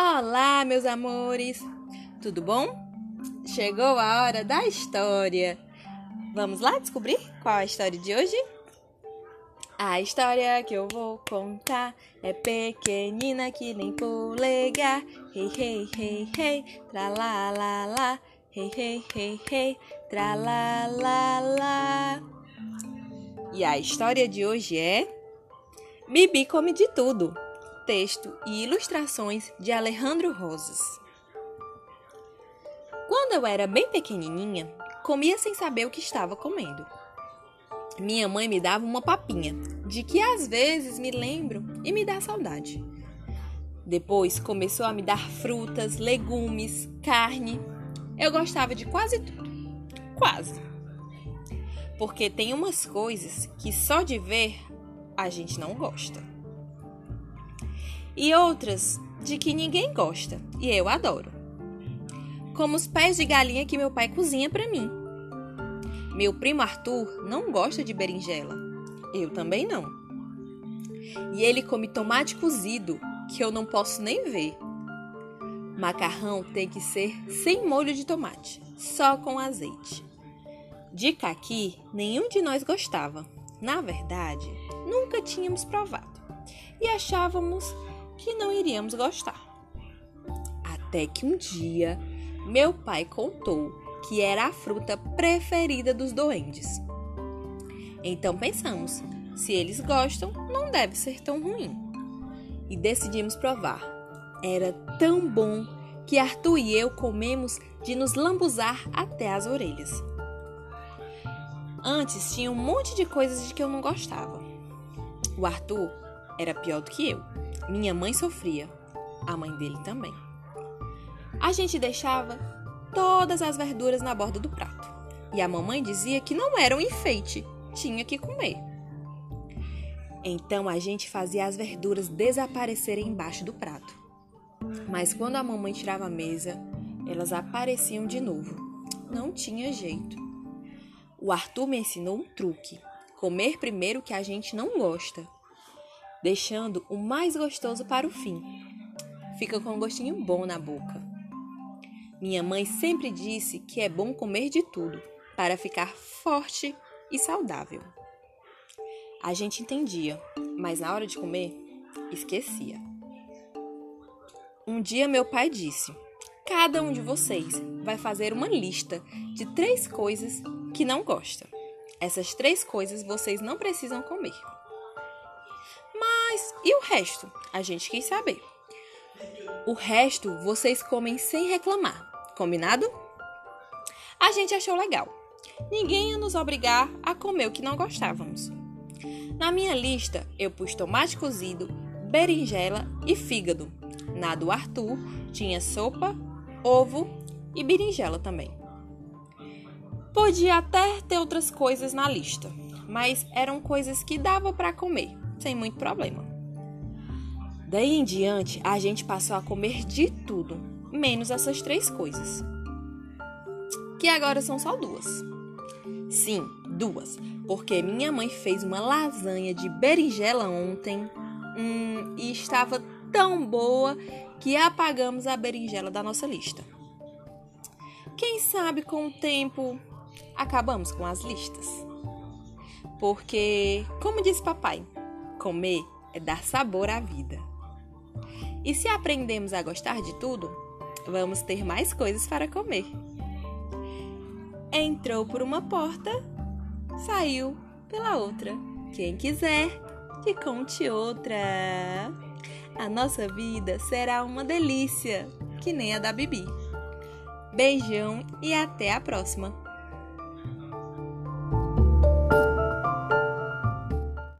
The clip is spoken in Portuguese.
Olá, meus amores! Tudo bom? Chegou a hora da história. Vamos lá descobrir qual a história de hoje? A história que eu vou contar é pequenina que nem polegar. Hey, hey, hey, hey, tra la la la. Hey, hey, hey, hey, tra la la la. E a história de hoje é Bibi come de tudo texto e ilustrações de Alejandro Rosas. Quando eu era bem pequenininha, comia sem saber o que estava comendo. Minha mãe me dava uma papinha, de que às vezes me lembro e me dá saudade. Depois começou a me dar frutas, legumes, carne. Eu gostava de quase tudo. Quase. Porque tem umas coisas que só de ver a gente não gosta e outras de que ninguém gosta e eu adoro. Como os pés de galinha que meu pai cozinha para mim. Meu primo Arthur não gosta de berinjela. Eu também não. E ele come tomate cozido, que eu não posso nem ver. Macarrão tem que ser sem molho de tomate, só com azeite. De caqui, nenhum de nós gostava. Na verdade, nunca tínhamos provado. E achávamos que não iríamos gostar. Até que um dia meu pai contou que era a fruta preferida dos doentes. Então pensamos, se eles gostam, não deve ser tão ruim. E decidimos provar. Era tão bom que Arthur e eu comemos de nos lambuzar até as orelhas. Antes tinha um monte de coisas de que eu não gostava. O Arthur era pior do que eu. Minha mãe sofria, a mãe dele também. A gente deixava todas as verduras na borda do prato. E a mamãe dizia que não era um enfeite, tinha que comer. Então a gente fazia as verduras desaparecerem embaixo do prato. Mas quando a mamãe tirava a mesa, elas apareciam de novo. Não tinha jeito. O Arthur me ensinou um truque: comer primeiro o que a gente não gosta deixando o mais gostoso para o fim. Fica com um gostinho bom na boca. Minha mãe sempre disse que é bom comer de tudo para ficar forte e saudável. A gente entendia, mas na hora de comer, esquecia. Um dia meu pai disse: Cada um de vocês vai fazer uma lista de três coisas que não gosta. Essas três coisas vocês não precisam comer. Mas e o resto? A gente quis saber. O resto vocês comem sem reclamar, combinado? A gente achou legal. Ninguém ia nos obrigar a comer o que não gostávamos. Na minha lista, eu pus tomate cozido, berinjela e fígado. Na do Arthur, tinha sopa, ovo e berinjela também. Podia até ter outras coisas na lista, mas eram coisas que dava para comer sem muito problema. Daí em diante, a gente passou a comer de tudo, menos essas três coisas. Que agora são só duas. Sim, duas, porque minha mãe fez uma lasanha de berinjela ontem hum, e estava tão boa que apagamos a berinjela da nossa lista. Quem sabe com o tempo acabamos com as listas? Porque, como disse papai, Comer é dar sabor à vida. E se aprendemos a gostar de tudo, vamos ter mais coisas para comer. Entrou por uma porta, saiu pela outra. Quem quiser, que conte outra. A nossa vida será uma delícia, que nem a da Bibi. Beijão e até a próxima!